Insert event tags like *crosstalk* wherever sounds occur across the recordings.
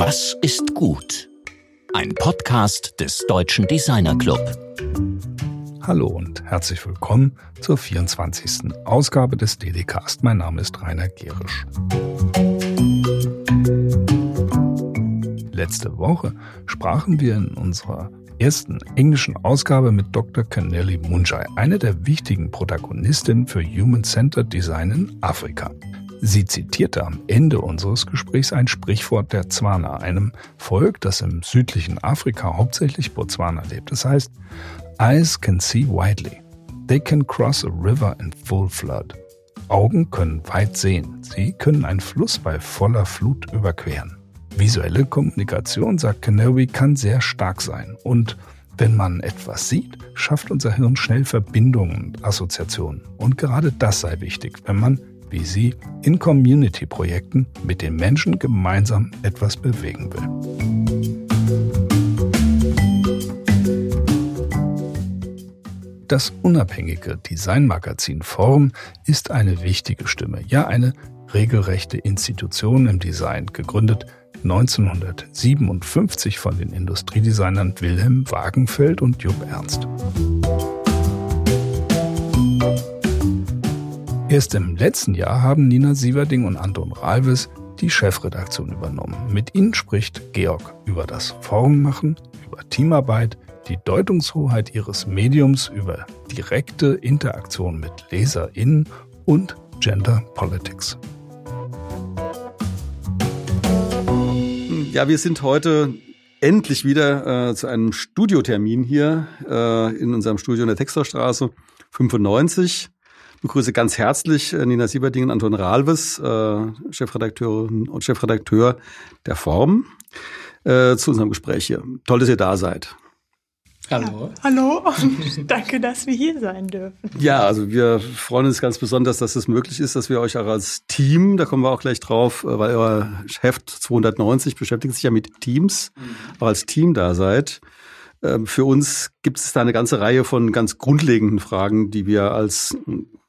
Was ist gut? Ein Podcast des Deutschen Designer Club. Hallo und herzlich willkommen zur 24. Ausgabe des DDcast. Mein Name ist Rainer Gerisch. Letzte Woche sprachen wir in unserer ersten englischen Ausgabe mit Dr. Kaneli Munjai, eine der wichtigen Protagonistinnen für Human-Centered Design in Afrika. Sie zitierte am Ende unseres Gesprächs ein Sprichwort der Zwana, einem Volk, das im südlichen Afrika, hauptsächlich Botswana, lebt. Das heißt, Eyes can see widely. They can cross a river in full flood. Augen können weit sehen. Sie können einen Fluss bei voller Flut überqueren. Visuelle Kommunikation, sagt Canary, kann sehr stark sein. Und wenn man etwas sieht, schafft unser Hirn schnell Verbindungen und Assoziationen. Und gerade das sei wichtig, wenn man wie sie in Community-Projekten mit den Menschen gemeinsam etwas bewegen will. Das unabhängige Designmagazin Form ist eine wichtige Stimme, ja eine regelrechte Institution im Design, gegründet 1957 von den Industriedesignern Wilhelm Wagenfeld und Jupp Ernst. Erst im letzten Jahr haben Nina Sieverding und Anton Ralves die Chefredaktion übernommen. Mit ihnen spricht Georg über das Formmachen, über Teamarbeit, die Deutungshoheit ihres Mediums, über direkte Interaktion mit LeserInnen und Gender Politics. Ja, wir sind heute endlich wieder äh, zu einem Studiotermin hier äh, in unserem Studio in der Texterstraße 95 begrüße ganz herzlich äh, Nina Sieberding und Anton Ralves, äh, Chefredakteurin und Chefredakteur der Form, äh, zu unserem Gespräch hier. Toll, dass ihr da seid. Hallo. Ja, hallo und *laughs* danke, dass wir hier sein dürfen. Ja, also wir freuen uns ganz besonders, dass es möglich ist, dass wir euch auch als Team, da kommen wir auch gleich drauf, äh, weil euer Heft 290 beschäftigt sich ja mit Teams, mhm. auch als Team da seid. Ähm, für uns gibt es da eine ganze Reihe von ganz grundlegenden Fragen, die wir als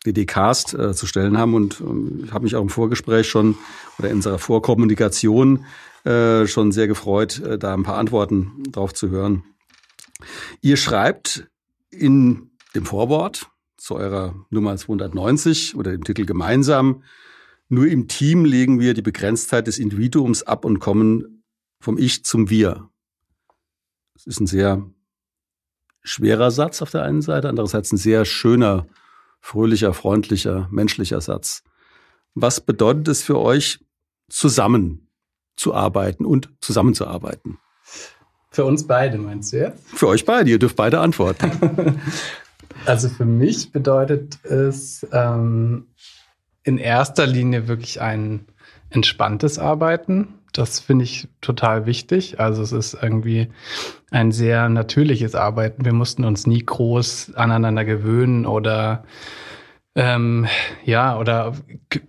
DD-Cast äh, zu stellen haben. Und ähm, ich habe mich auch im Vorgespräch schon oder in unserer Vorkommunikation äh, schon sehr gefreut, äh, da ein paar Antworten drauf zu hören. Ihr schreibt in dem Vorwort zu eurer Nummer 290 oder dem Titel gemeinsam, nur im Team legen wir die Begrenztheit des Individuums ab und kommen vom Ich zum Wir. Das ist ein sehr schwerer Satz auf der einen Seite, andererseits ein sehr schöner fröhlicher, freundlicher, menschlicher Satz. Was bedeutet es für euch, zusammenzuarbeiten und zusammenzuarbeiten? Für uns beide, meinst du jetzt? Für euch beide, ihr dürft beide antworten. *laughs* also für mich bedeutet es ähm, in erster Linie wirklich ein entspanntes Arbeiten das finde ich total wichtig. Also es ist irgendwie ein sehr natürliches Arbeiten. Wir mussten uns nie groß aneinander gewöhnen oder ähm, ja, oder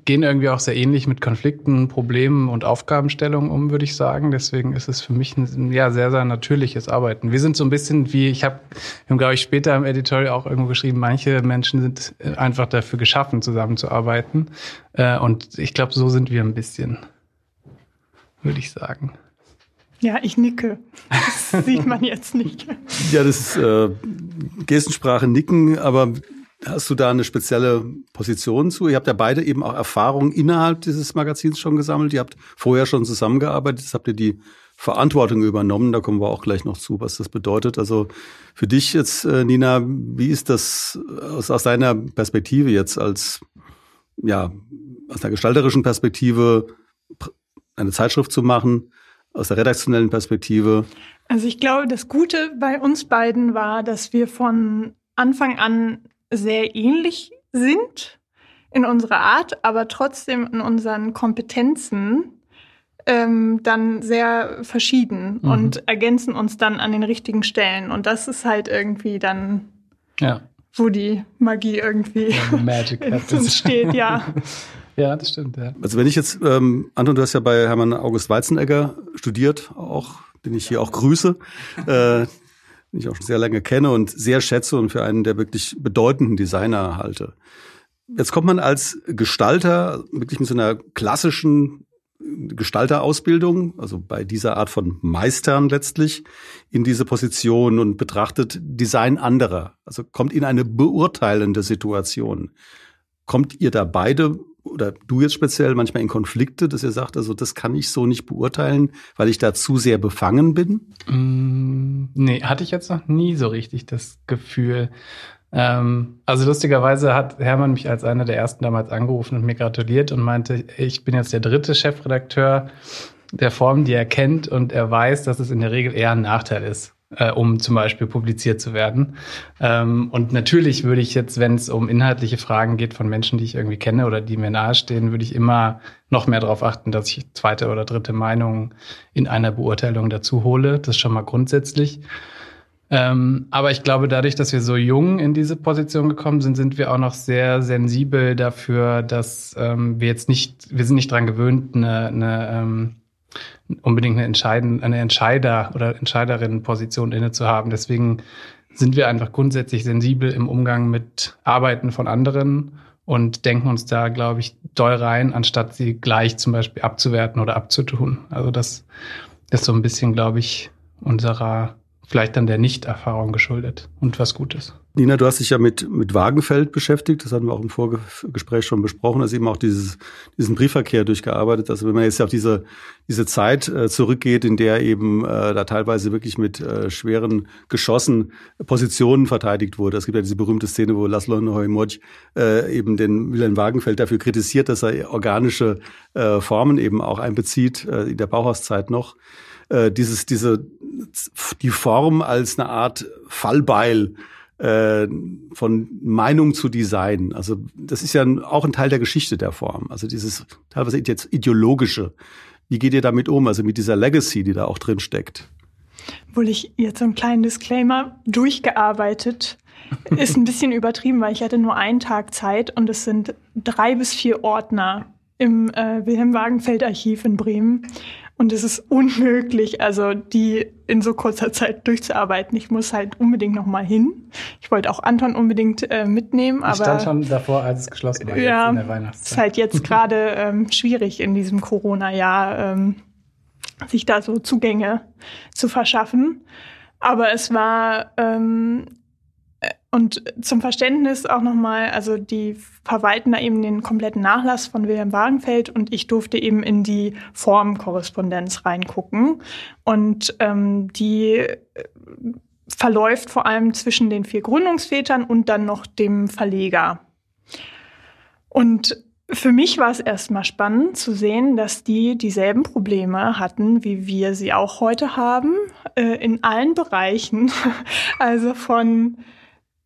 gehen irgendwie auch sehr ähnlich mit Konflikten, Problemen und Aufgabenstellungen um, würde ich sagen. Deswegen ist es für mich ein ja, sehr, sehr natürliches Arbeiten. Wir sind so ein bisschen wie, ich habe, glaube ich, später im Editorial auch irgendwo geschrieben, manche Menschen sind einfach dafür geschaffen, zusammenzuarbeiten. Äh, und ich glaube, so sind wir ein bisschen würde ich sagen. Ja, ich nicke. Das *laughs* sieht man jetzt nicht. Ja, das ist äh, Gestensprache nicken, aber hast du da eine spezielle Position zu? Ihr habt ja beide eben auch Erfahrungen innerhalb dieses Magazins schon gesammelt. Ihr habt vorher schon zusammengearbeitet, jetzt habt ihr die Verantwortung übernommen. Da kommen wir auch gleich noch zu, was das bedeutet. Also für dich jetzt, äh, Nina, wie ist das aus, aus deiner Perspektive jetzt als, ja, aus der gestalterischen Perspektive eine Zeitschrift zu machen, aus der redaktionellen Perspektive? Also ich glaube, das Gute bei uns beiden war, dass wir von Anfang an sehr ähnlich sind in unserer Art, aber trotzdem in unseren Kompetenzen ähm, dann sehr verschieden mhm. und ergänzen uns dann an den richtigen Stellen. Und das ist halt irgendwie dann, ja. wo die Magie irgendwie ja, Magic *laughs* steht, ja. *laughs* Ja, das stimmt, ja. Also wenn ich jetzt, ähm, Anton, du hast ja bei Hermann August Weizenegger studiert, auch, den ich hier auch grüße, äh, den ich auch schon sehr lange kenne und sehr schätze und für einen der wirklich bedeutenden Designer halte. Jetzt kommt man als Gestalter wirklich mit so einer klassischen Gestalterausbildung, also bei dieser Art von Meistern letztlich, in diese Position und betrachtet Design anderer. Also kommt in eine beurteilende Situation. Kommt ihr da beide oder du jetzt speziell manchmal in Konflikte, dass ihr sagt, also das kann ich so nicht beurteilen, weil ich da zu sehr befangen bin? Mm, nee, hatte ich jetzt noch nie so richtig das Gefühl. Ähm, also lustigerweise hat Hermann mich als einer der ersten damals angerufen und mir gratuliert und meinte, ich bin jetzt der dritte Chefredakteur der Form, die er kennt und er weiß, dass es in der Regel eher ein Nachteil ist äh, um zum Beispiel publiziert zu werden. Ähm, und natürlich würde ich jetzt, wenn es um inhaltliche Fragen geht von Menschen, die ich irgendwie kenne oder die mir nahestehen, würde ich immer noch mehr darauf achten, dass ich zweite oder dritte Meinungen in einer Beurteilung dazu hole. Das ist schon mal grundsätzlich. Ähm, aber ich glaube, dadurch, dass wir so jung in diese Position gekommen sind, sind wir auch noch sehr sensibel dafür, dass ähm, wir jetzt nicht, wir sind nicht dran gewöhnt, eine, eine ähm, unbedingt eine, Entscheiden, eine Entscheider- oder Entscheiderinnenposition inne zu haben. Deswegen sind wir einfach grundsätzlich sensibel im Umgang mit Arbeiten von anderen und denken uns da, glaube ich, doll rein, anstatt sie gleich zum Beispiel abzuwerten oder abzutun. Also das ist so ein bisschen, glaube ich, unserer vielleicht dann der Nichterfahrung geschuldet und was Gutes. Nina, du hast dich ja mit, mit Wagenfeld beschäftigt, das hatten wir auch im Vorgespräch schon besprochen, also eben auch dieses, diesen Briefverkehr durchgearbeitet. Also wenn man jetzt auf diese, diese Zeit äh, zurückgeht, in der eben äh, da teilweise wirklich mit äh, schweren Geschossen Positionen verteidigt wurde. Es gibt ja diese berühmte Szene, wo Laszlo Neumodj äh, eben den Wilhelm Wagenfeld dafür kritisiert, dass er organische äh, Formen eben auch einbezieht, äh, in der Bauhauszeit noch. Äh, dieses, diese, die Form als eine Art Fallbeil äh, von Meinung zu Design. Also das ist ja auch ein Teil der Geschichte der Form. Also dieses teilweise jetzt ideologische. Wie geht ihr damit um? Also mit dieser Legacy, die da auch drin steckt? Obwohl ich jetzt so einen kleinen Disclaimer durchgearbeitet *laughs* ist ein bisschen übertrieben, weil ich hatte nur einen Tag Zeit und es sind drei bis vier Ordner im äh, Wilhelm Wagenfeld Archiv in Bremen. Und es ist unmöglich, also die in so kurzer Zeit durchzuarbeiten. Ich muss halt unbedingt noch mal hin. Ich wollte auch Anton unbedingt äh, mitnehmen, aber ich stand schon davor, als es geschlossen war ja, in der Weihnachtszeit. Ist halt jetzt *laughs* gerade ähm, schwierig in diesem Corona-Jahr, ähm, sich da so Zugänge zu verschaffen. Aber es war ähm, und zum Verständnis auch nochmal, also die verwalten da eben den kompletten Nachlass von Wilhelm Wagenfeld und ich durfte eben in die Formkorrespondenz reingucken. Und ähm, die äh, verläuft vor allem zwischen den vier Gründungsvätern und dann noch dem Verleger. Und für mich war es erstmal spannend zu sehen, dass die dieselben Probleme hatten, wie wir sie auch heute haben, äh, in allen Bereichen. *laughs* Also von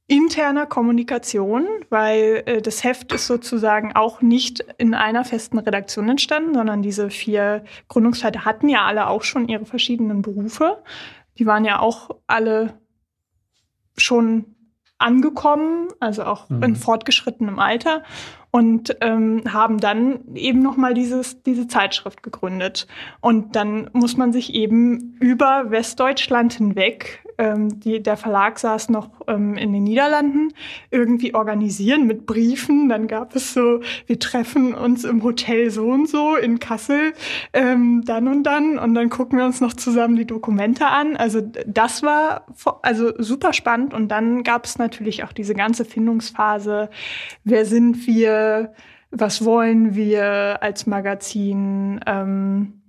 interner Kommunikation, weil äh, das Heft ist sozusagen auch nicht in einer festen Redaktion entstanden, sondern diese vier Gründungsväter hatten ja alle auch schon ihre verschiedenen Berufe. Die waren ja auch alle schon angekommen, also auch mhm. in fortgeschrittenem Alter und ähm, haben dann eben noch mal dieses diese Zeitschrift gegründet und dann muss man sich eben über Westdeutschland hinweg ähm, die, der Verlag saß noch ähm, in den Niederlanden, irgendwie organisieren mit Briefen. Dann gab es so, wir treffen uns im Hotel so und so in Kassel, ähm, dann und dann und dann gucken wir uns noch zusammen die Dokumente an. Also das war also super spannend und dann gab es natürlich auch diese ganze Findungsphase. Wer sind wir? Was wollen wir als Magazin? Ähm,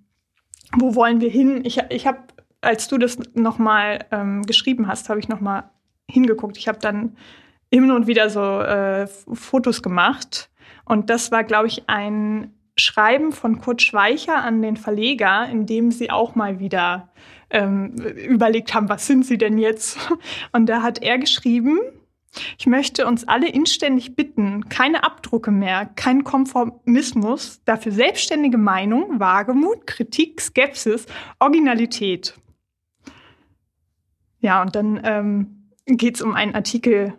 wo wollen wir hin? Ich, ich habe als du das nochmal ähm, geschrieben hast, habe ich nochmal hingeguckt. Ich habe dann immer und wieder so äh, Fotos gemacht. Und das war, glaube ich, ein Schreiben von Kurt Schweicher an den Verleger, in dem sie auch mal wieder ähm, überlegt haben, was sind sie denn jetzt? *laughs* Und da hat er geschrieben, ich möchte uns alle inständig bitten, keine Abdrucke mehr, kein Konformismus, dafür selbstständige Meinung, Wagemut, Kritik, Skepsis, Originalität. Ja, und dann ähm, geht es um einen Artikel,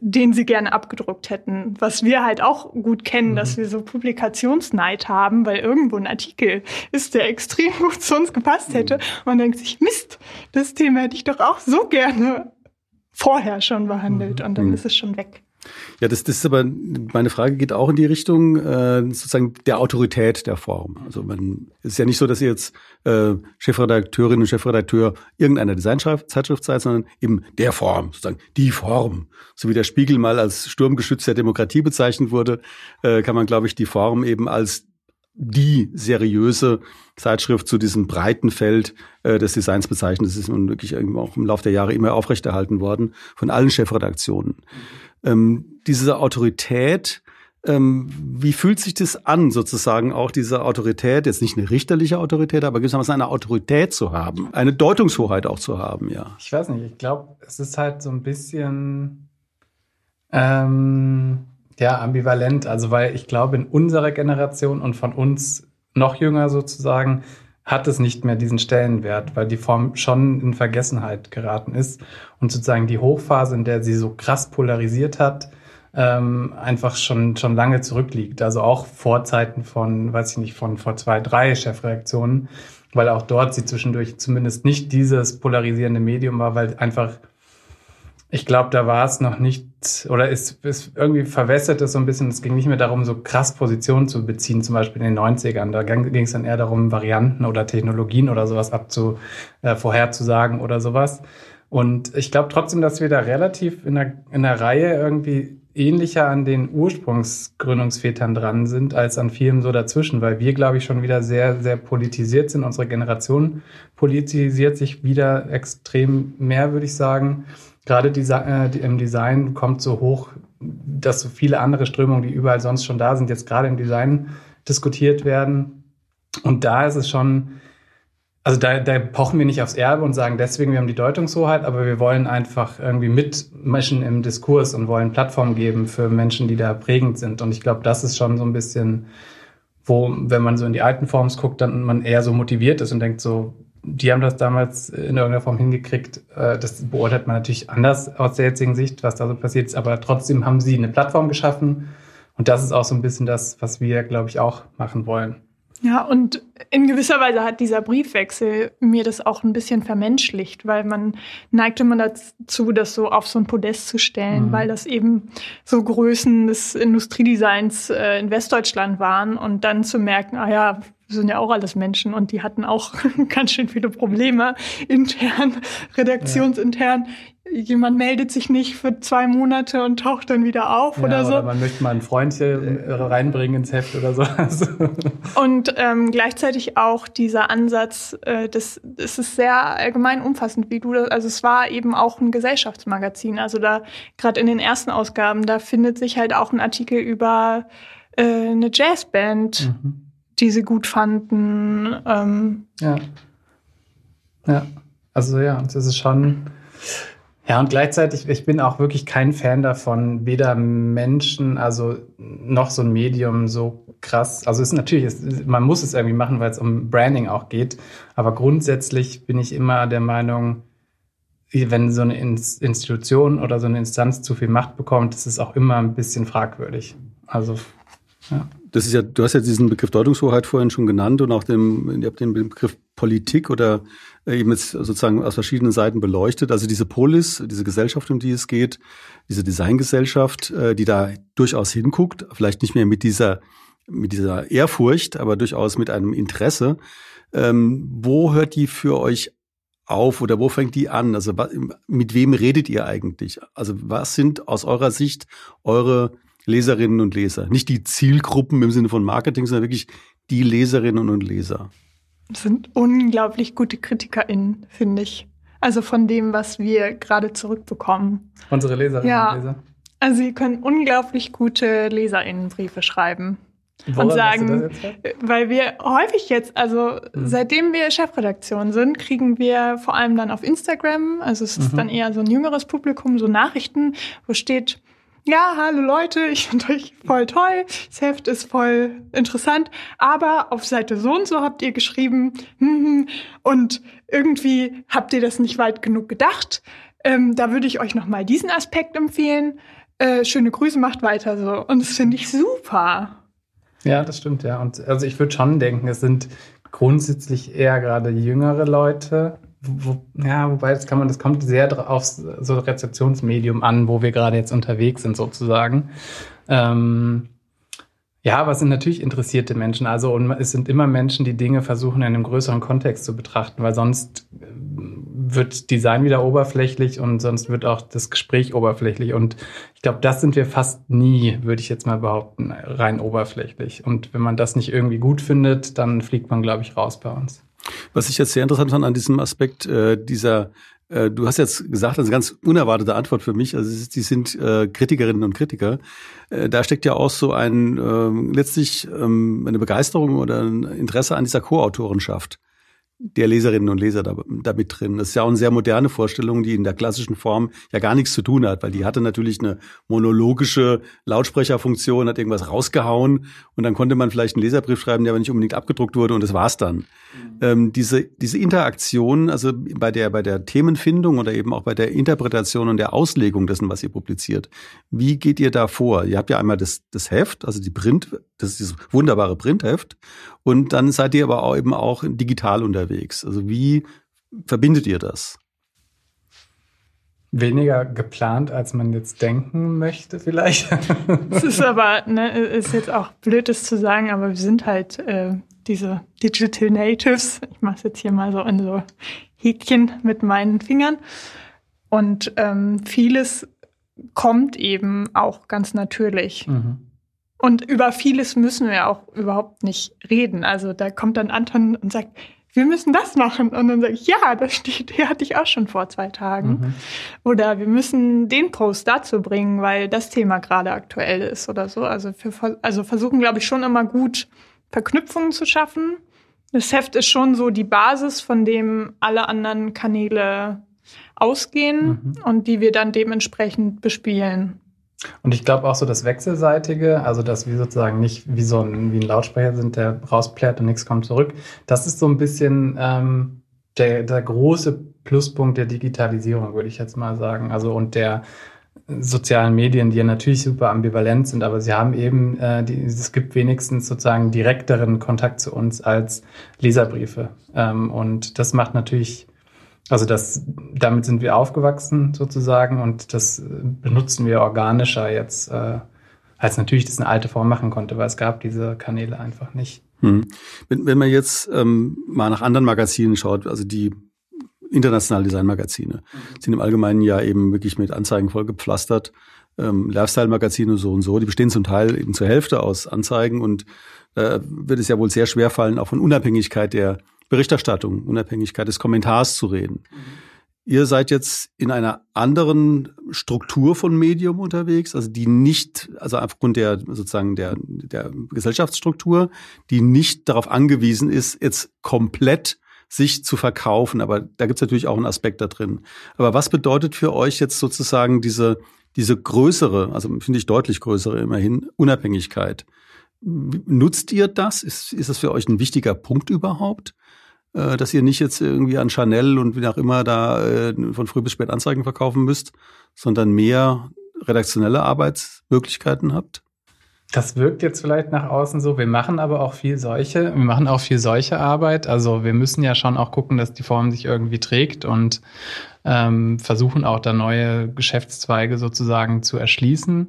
den sie gerne abgedruckt hätten. Was wir halt auch gut kennen, mhm. dass wir so Publikationsneid haben, weil irgendwo ein Artikel ist, der extrem *laughs* gut zu uns gepasst hätte. Mhm. Man denkt sich, Mist, das Thema hätte ich doch auch so gerne vorher schon behandelt mhm. und dann mhm. ist es schon weg. Ja, das, das ist aber, meine Frage geht auch in die Richtung äh, sozusagen der Autorität der Form. Also man es ist ja nicht so, dass ihr jetzt äh, Chefredakteurin und Chefredakteur irgendeiner Designzeitschrift seid, sondern eben der Form, sozusagen die Form. So wie der Spiegel mal als Sturmgeschütz der Demokratie bezeichnet wurde, äh, kann man, glaube ich, die Form eben als die seriöse Zeitschrift zu diesem breiten Feld äh, des Designs bezeichnet. Das ist nun wirklich auch im Laufe der Jahre immer aufrechterhalten worden von allen Chefredaktionen. Ähm, diese Autorität, ähm, wie fühlt sich das an, sozusagen auch diese Autorität, jetzt nicht eine richterliche Autorität, aber gewissermaßen eine Autorität zu haben, eine Deutungshoheit auch zu haben, ja? Ich weiß nicht, ich glaube, es ist halt so ein bisschen ähm, ja, ambivalent. Also, weil ich glaube, in unserer Generation und von uns noch jünger sozusagen, hat es nicht mehr diesen Stellenwert, weil die Form schon in Vergessenheit geraten ist und sozusagen die Hochphase, in der sie so krass polarisiert hat, ähm, einfach schon, schon lange zurückliegt. Also auch vor Zeiten von, weiß ich nicht, von vor zwei, drei Chefreaktionen, weil auch dort sie zwischendurch zumindest nicht dieses polarisierende Medium war, weil einfach ich glaube, da war es noch nicht, oder ist, ist irgendwie verwässert es so ein bisschen. Es ging nicht mehr darum, so krass Positionen zu beziehen, zum Beispiel in den 90ern. Da ging es dann eher darum, Varianten oder Technologien oder sowas abzu, äh, vorherzusagen oder sowas. Und ich glaube trotzdem, dass wir da relativ in der, in der Reihe irgendwie ähnlicher an den Ursprungsgründungsvätern dran sind, als an vielen so dazwischen, weil wir, glaube ich, schon wieder sehr, sehr politisiert sind. Unsere Generation politisiert sich wieder extrem mehr, würde ich sagen gerade äh, im Design kommt so hoch, dass so viele andere Strömungen, die überall sonst schon da sind, jetzt gerade im Design diskutiert werden. Und da ist es schon, also da, da pochen wir nicht aufs Erbe und sagen deswegen, wir haben die Deutungshoheit, aber wir wollen einfach irgendwie mitmischen im Diskurs und wollen Plattformen geben für Menschen, die da prägend sind. Und ich glaube, das ist schon so ein bisschen, wo, wenn man so in die alten Forms guckt, dann man eher so motiviert ist und denkt so, die haben das damals in irgendeiner Form hingekriegt. Äh, das beurteilt man natürlich anders aus der jetzigen Sicht, was da so passiert ist. Aber trotzdem haben sie eine Plattform geschaffen. Und das ist auch so ein bisschen das, was wir, glaube ich, auch machen wollen. Ja, und in gewisser Weise hat dieser Briefwechsel mir das auch ein bisschen vermenschlicht, weil man neigte man dazu, das so auf so ein Podest zu stellen, mhm. weil das eben so Größen des Industriedesigns äh, in Westdeutschland waren und dann zu merken, ah ja, sind ja auch alles Menschen und die hatten auch *laughs* ganz schön viele Probleme intern, redaktionsintern. Ja. Jemand meldet sich nicht für zwei Monate und taucht dann wieder auf ja, oder so. Oder man möchte mal ein Freundchen äh, reinbringen ins Heft oder so. *laughs* und ähm, gleichzeitig auch dieser Ansatz, äh, das, das ist sehr allgemein umfassend, wie du das, also es war eben auch ein Gesellschaftsmagazin. Also da, gerade in den ersten Ausgaben, da findet sich halt auch ein Artikel über äh, eine Jazzband. Mhm die sie gut fanden. Ähm. Ja. Ja. Also ja, das ist schon. Ja, und gleichzeitig, ich bin auch wirklich kein Fan davon, weder Menschen, also noch so ein Medium so krass. Also es ist natürlich, es, man muss es irgendwie machen, weil es um Branding auch geht. Aber grundsätzlich bin ich immer der Meinung, wenn so eine Institution oder so eine Instanz zu viel Macht bekommt, ist es auch immer ein bisschen fragwürdig. Also, ja das ist ja, du hast ja diesen Begriff Deutungshoheit vorhin schon genannt und auch den, ihr habt den Begriff Politik oder eben jetzt sozusagen aus verschiedenen Seiten beleuchtet. Also diese Polis, diese Gesellschaft, um die es geht, diese Designgesellschaft, äh, die da durchaus hinguckt, vielleicht nicht mehr mit dieser, mit dieser Ehrfurcht, aber durchaus mit einem Interesse. Ähm, wo hört die für euch auf oder wo fängt die an? Also mit wem redet ihr eigentlich? Also was sind aus eurer Sicht eure Leserinnen und Leser. Nicht die Zielgruppen im Sinne von Marketing, sondern wirklich die Leserinnen und Leser. Das sind unglaublich gute KritikerInnen, finde ich. Also von dem, was wir gerade zurückbekommen. Unsere Leserinnen ja. und Leser. Also sie können unglaublich gute LeserInnenbriefe schreiben. Woran und sagen, weil wir häufig jetzt, also mhm. seitdem wir Chefredaktion sind, kriegen wir vor allem dann auf Instagram, also es ist mhm. dann eher so ein jüngeres Publikum, so Nachrichten, wo steht, ja, hallo Leute, ich finde euch voll toll, das Heft ist voll interessant, aber auf Seite so und so habt ihr geschrieben hm, hm, und irgendwie habt ihr das nicht weit genug gedacht. Ähm, da würde ich euch noch mal diesen Aspekt empfehlen. Äh, schöne Grüße, macht weiter so. Und das finde ich super. Ja, das stimmt, ja. Und also ich würde schon denken, es sind grundsätzlich eher gerade jüngere Leute, wo, ja, wobei das kann man, das kommt sehr auf so Rezeptionsmedium an, wo wir gerade jetzt unterwegs sind sozusagen. Ähm, ja, es sind natürlich interessierte Menschen. Also und es sind immer Menschen, die Dinge versuchen, in einem größeren Kontext zu betrachten, weil sonst äh, wird Design wieder oberflächlich und sonst wird auch das Gespräch oberflächlich. Und ich glaube, das sind wir fast nie, würde ich jetzt mal behaupten, rein oberflächlich. Und wenn man das nicht irgendwie gut findet, dann fliegt man, glaube ich, raus bei uns. Was ich jetzt sehr interessant fand an diesem Aspekt äh, dieser äh, Du hast jetzt gesagt, das ist eine ganz unerwartete Antwort für mich. Also die sind äh, Kritikerinnen und Kritiker. Äh, da steckt ja auch so ein äh, letztlich ähm, eine Begeisterung oder ein Interesse an dieser Co-Autorenschaft der Leserinnen und Leser da, da mit drin. Das ist ja auch eine sehr moderne Vorstellung, die in der klassischen Form ja gar nichts zu tun hat, weil die hatte natürlich eine monologische Lautsprecherfunktion, hat irgendwas rausgehauen und dann konnte man vielleicht einen Leserbrief schreiben, der aber nicht unbedingt abgedruckt wurde und das war's dann. Mhm. Ähm, diese, diese Interaktion, also bei der, bei der Themenfindung oder eben auch bei der Interpretation und der Auslegung dessen, was ihr publiziert, wie geht ihr da vor? Ihr habt ja einmal das, das Heft, also die Print, das ist dieses wunderbare Printheft und dann seid ihr aber auch eben auch digital unterwegs. Also wie verbindet ihr das? Weniger geplant, als man jetzt denken möchte, vielleicht. Es ist aber, ne, ist jetzt auch blöd, das zu sagen, aber wir sind halt äh, diese Digital Natives. Ich mache es jetzt hier mal so in so Häkchen mit meinen Fingern. Und ähm, vieles kommt eben auch ganz natürlich. Mhm. Und über vieles müssen wir auch überhaupt nicht reden. Also da kommt dann Anton und sagt, wir müssen das machen. Und dann sage ich, ja, das steht, hier hatte ich auch schon vor zwei Tagen. Mhm. Oder wir müssen den Post dazu bringen, weil das Thema gerade aktuell ist oder so. Also, wir, also versuchen, glaube ich, schon immer gut Verknüpfungen zu schaffen. Das Heft ist schon so die Basis, von dem alle anderen Kanäle ausgehen mhm. und die wir dann dementsprechend bespielen. Und ich glaube auch so das Wechselseitige, also dass wir sozusagen nicht wie so ein, wie ein Lautsprecher sind, der rausplärt und nichts kommt zurück. Das ist so ein bisschen ähm, der, der große Pluspunkt der Digitalisierung, würde ich jetzt mal sagen. Also und der sozialen Medien, die ja natürlich super ambivalent sind, aber sie haben eben, äh, die, es gibt wenigstens sozusagen direkteren Kontakt zu uns als Leserbriefe. Ähm, und das macht natürlich also das, damit sind wir aufgewachsen sozusagen und das benutzen wir organischer jetzt, äh, als natürlich das eine alte Form machen konnte, weil es gab diese Kanäle einfach nicht. Hm. Wenn, wenn man jetzt ähm, mal nach anderen Magazinen schaut, also die internationalen Designmagazine mhm. sind im Allgemeinen ja eben wirklich mit Anzeigen vollgepflastert. Ähm, Lifestyle-Magazine so und so, die bestehen zum Teil eben zur Hälfte aus Anzeigen und äh, wird es ja wohl sehr schwer fallen, auch von Unabhängigkeit der Berichterstattung, Unabhängigkeit des Kommentars zu reden. Mhm. Ihr seid jetzt in einer anderen Struktur von Medium unterwegs, also die nicht, also aufgrund der sozusagen der, der Gesellschaftsstruktur, die nicht darauf angewiesen ist, jetzt komplett sich zu verkaufen. Aber da gibt es natürlich auch einen Aspekt da drin. Aber was bedeutet für euch jetzt sozusagen diese, diese größere, also finde ich deutlich größere immerhin, Unabhängigkeit? Nutzt ihr das? Ist, ist das für euch ein wichtiger Punkt überhaupt? Äh, dass ihr nicht jetzt irgendwie an Chanel und wie auch immer da äh, von früh bis spät Anzeigen verkaufen müsst, sondern mehr redaktionelle Arbeitsmöglichkeiten habt? Das wirkt jetzt vielleicht nach außen so. Wir machen aber auch viel solche, wir machen auch viel solche Arbeit. Also wir müssen ja schon auch gucken, dass die Form sich irgendwie trägt und ähm, versuchen auch da neue Geschäftszweige sozusagen zu erschließen.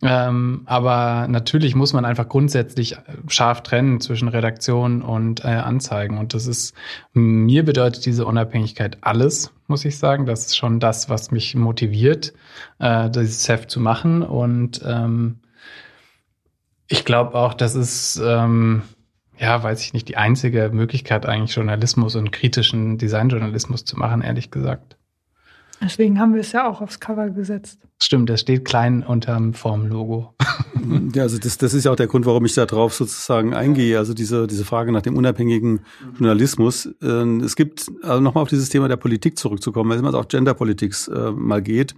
Ähm, aber natürlich muss man einfach grundsätzlich scharf trennen zwischen Redaktion und äh, Anzeigen. Und das ist, mir bedeutet diese Unabhängigkeit alles, muss ich sagen. Das ist schon das, was mich motiviert, äh, dieses Heft zu machen. Und ähm, ich glaube auch, das ist, ähm, ja, weiß ich nicht, die einzige Möglichkeit, eigentlich Journalismus und kritischen Designjournalismus zu machen, ehrlich gesagt. Deswegen haben wir es ja auch aufs Cover gesetzt. Stimmt, das steht klein unterm Formlogo. *laughs* ja, also das, das ist ja auch der Grund, warum ich da drauf sozusagen eingehe. Also diese, diese Frage nach dem unabhängigen Journalismus. Ähm, es gibt, also nochmal auf dieses Thema der Politik zurückzukommen, weil es immer auch Genderpolitik äh, mal geht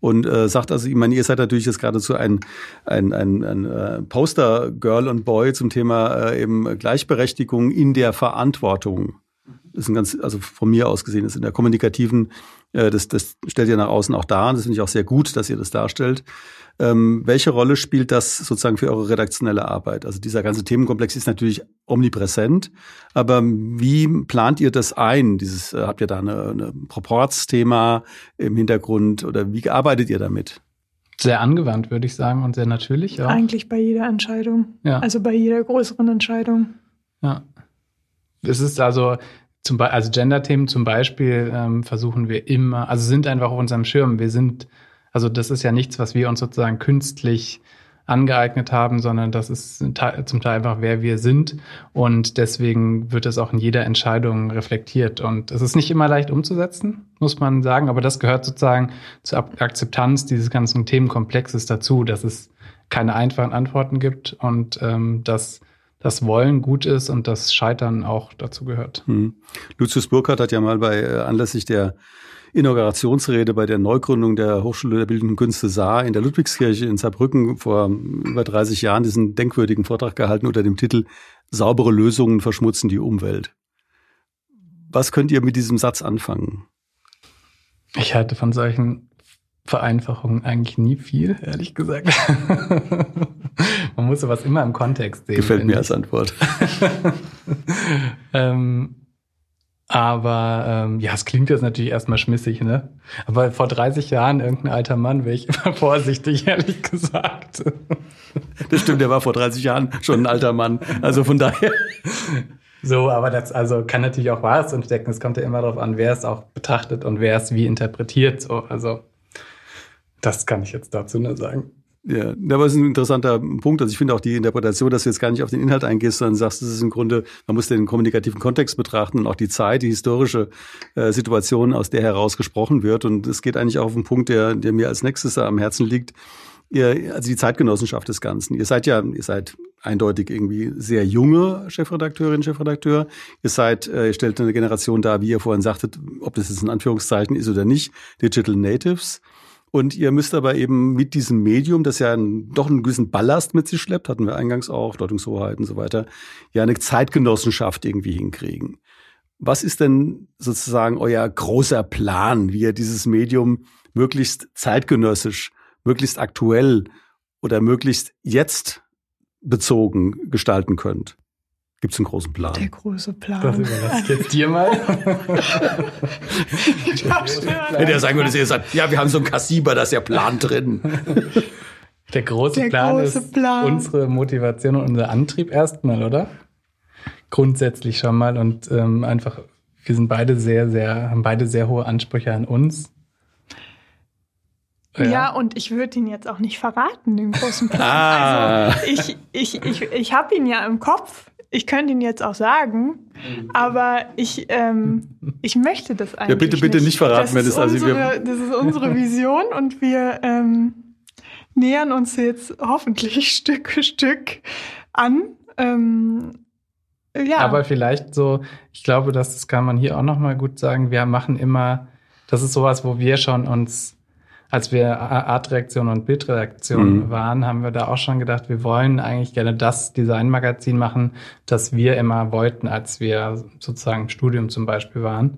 und äh, sagt also, ich meine, ihr seid natürlich jetzt geradezu ein, ein, ein, ein äh, Poster Girl und Boy zum Thema äh, eben Gleichberechtigung in der Verantwortung Das ist ein ganz, also von mir aus gesehen, ist in der kommunikativen, das, das stellt ihr nach außen auch dar. Das finde ich auch sehr gut, dass ihr das darstellt. Ähm, welche Rolle spielt das sozusagen für eure redaktionelle Arbeit? Also dieser ganze Themenkomplex ist natürlich omnipräsent, aber wie plant ihr das ein? Dieses, äh, habt ihr da eine, eine Proportsthema im Hintergrund oder wie arbeitet ihr damit? Sehr angewandt, würde ich sagen, und sehr natürlich. Auch. Eigentlich bei jeder Entscheidung. Ja. Also bei jeder größeren Entscheidung. Ja. Es ist also, zum Be also Gender-Themen zum Beispiel ähm, versuchen wir immer, also sind einfach auf unserem Schirm. Wir sind also das ist ja nichts, was wir uns sozusagen künstlich angeeignet haben, sondern das ist zum Teil einfach, wer wir sind. Und deswegen wird es auch in jeder Entscheidung reflektiert. Und es ist nicht immer leicht umzusetzen, muss man sagen, aber das gehört sozusagen zur Akzeptanz dieses ganzen Themenkomplexes dazu, dass es keine einfachen Antworten gibt und ähm, dass das Wollen gut ist und das Scheitern auch dazu gehört. Hm. Lucius Burkhardt hat ja mal bei äh, anlässlich der Inaugurationsrede bei der Neugründung der Hochschule der Bildenden Künste Saar in der Ludwigskirche in Saarbrücken vor über 30 Jahren diesen denkwürdigen Vortrag gehalten unter dem Titel Saubere Lösungen verschmutzen die Umwelt. Was könnt ihr mit diesem Satz anfangen? Ich halte von solchen Vereinfachungen eigentlich nie viel, ehrlich gesagt. *laughs* *laughs* Man muss sowas immer im Kontext sehen. Gefällt mir als Antwort. *laughs* ähm, aber ähm, ja, es klingt jetzt natürlich erstmal schmissig, ne? Aber vor 30 Jahren irgendein alter Mann wäre ich *laughs* immer vorsichtig, ehrlich gesagt. Das stimmt, der war vor 30 Jahren schon ein alter Mann. Also von daher. So, aber das also kann natürlich auch Wahres entdecken. Es kommt ja immer darauf an, wer es auch betrachtet und wer es wie interpretiert. So, also das kann ich jetzt dazu nur sagen. Ja, aber es ist ein interessanter Punkt. Also ich finde auch die Interpretation, dass du jetzt gar nicht auf den Inhalt eingehst, sondern sagst, das ist im Grunde, man muss den kommunikativen Kontext betrachten und auch die Zeit, die historische äh, Situation, aus der heraus gesprochen wird. Und es geht eigentlich auch auf einen Punkt, der, der mir als nächstes am Herzen liegt. Ihr, also die Zeitgenossenschaft des Ganzen. Ihr seid ja, ihr seid eindeutig irgendwie sehr junge Chefredakteurin, Chefredakteur. Ihr seid, äh, ihr stellt eine Generation dar, wie ihr vorhin sagtet, ob das jetzt in Anführungszeichen ist oder nicht, Digital Natives. Und ihr müsst aber eben mit diesem Medium, das ja einen, doch einen gewissen Ballast mit sich schleppt, hatten wir eingangs auch, Deutungshoheit und so weiter, ja eine Zeitgenossenschaft irgendwie hinkriegen. Was ist denn sozusagen euer großer Plan, wie ihr dieses Medium möglichst zeitgenössisch, möglichst aktuell oder möglichst jetzt bezogen gestalten könnt? Gibt es einen großen Plan? Der große Plan. Das überlasse *laughs* ich jetzt dir mal. Hätte er sagen können, dass ihr sagt, ja, wir haben so ein Kassiber, da ist ja Plan drin. Der große Der Plan große ist Plan. unsere Motivation und unser Antrieb erstmal, oder? Grundsätzlich schon mal und ähm, einfach, wir sind beide sehr, sehr, haben beide sehr hohe Ansprüche an uns. Ja. und ich würde ihn jetzt auch nicht verraten, den großen Plan. Ah. Also ich, ich, ich, ich habe ihn ja im Kopf. Ich könnte ihn jetzt auch sagen, aber ich, ähm, ich möchte das eigentlich. Ja, bitte, bitte nicht verraten, das wenn ist es also wir, unsere, Das ist unsere *laughs* Vision und wir ähm, nähern uns jetzt hoffentlich *laughs* Stück für Stück an. Ähm, ja. Aber vielleicht so, ich glaube, dass das kann man hier auch nochmal gut sagen. Wir machen immer, das ist sowas, wo wir schon uns als wir Artreaktion und Bildredaktion Mhm. waren, haben wir da auch schon gedacht, wir wollen eigentlich gerne das Designmagazin machen, das wir immer wollten, als wir sozusagen im Studium zum Beispiel waren.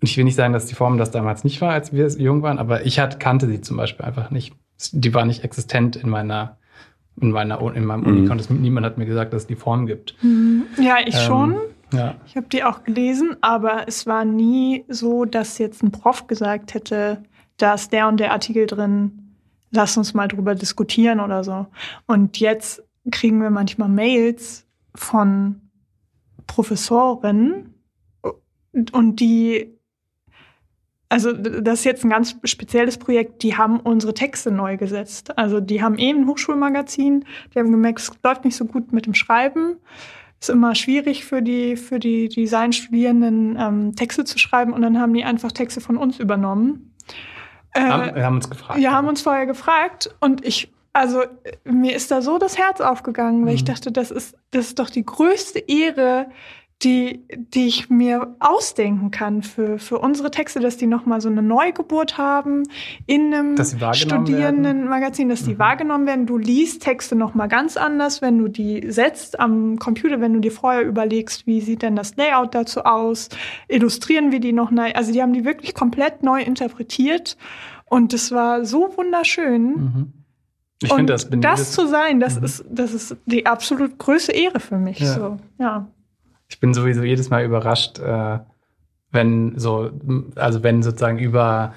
Und ich will nicht sagen, dass die Form das damals nicht war, als wir jung waren, aber ich hat, kannte sie zum Beispiel einfach nicht. Die war nicht existent in meiner, in meiner, in meinem Mhm. Unikon. Niemand hat mir gesagt, dass es die Form gibt. Mhm. ja, ich Ähm, schon. Ja. Ich habe die auch gelesen, aber es war nie so, dass jetzt ein Prof gesagt hätte, da ist der und der Artikel drin, lass uns mal drüber diskutieren oder so. Und jetzt kriegen wir manchmal Mails von Professoren und die, also das ist jetzt ein ganz spezielles Projekt, die haben unsere Texte neu gesetzt. Also die haben eben ein Hochschulmagazin, die haben gemerkt, es läuft nicht so gut mit dem Schreiben ist immer schwierig für die, für die Designstudierenden, ähm, Texte zu schreiben. Und dann haben die einfach Texte von uns übernommen. Äh, Haben, wir haben uns gefragt. ja, haben uns vorher gefragt. Und ich, also mir ist da so das Herz aufgegangen, weil ich Mhm. dachte, das ist, das ist doch die größte Ehre, die, die ich mir ausdenken kann für, für unsere Texte, dass die nochmal so eine Neugeburt haben in einem Studierendenmagazin, dass die mhm. wahrgenommen werden. Du liest Texte nochmal ganz anders, wenn du die setzt am Computer, wenn du dir vorher überlegst, wie sieht denn das Layout dazu aus, illustrieren wir die noch neu. Also die haben die wirklich komplett neu interpretiert und das war so wunderschön. Mhm. Ich finde das, das zu sein, das mhm. ist, das ist die absolut größte Ehre für mich. Ja. So, ja ich bin sowieso jedes Mal überrascht, äh, wenn so, also wenn sozusagen über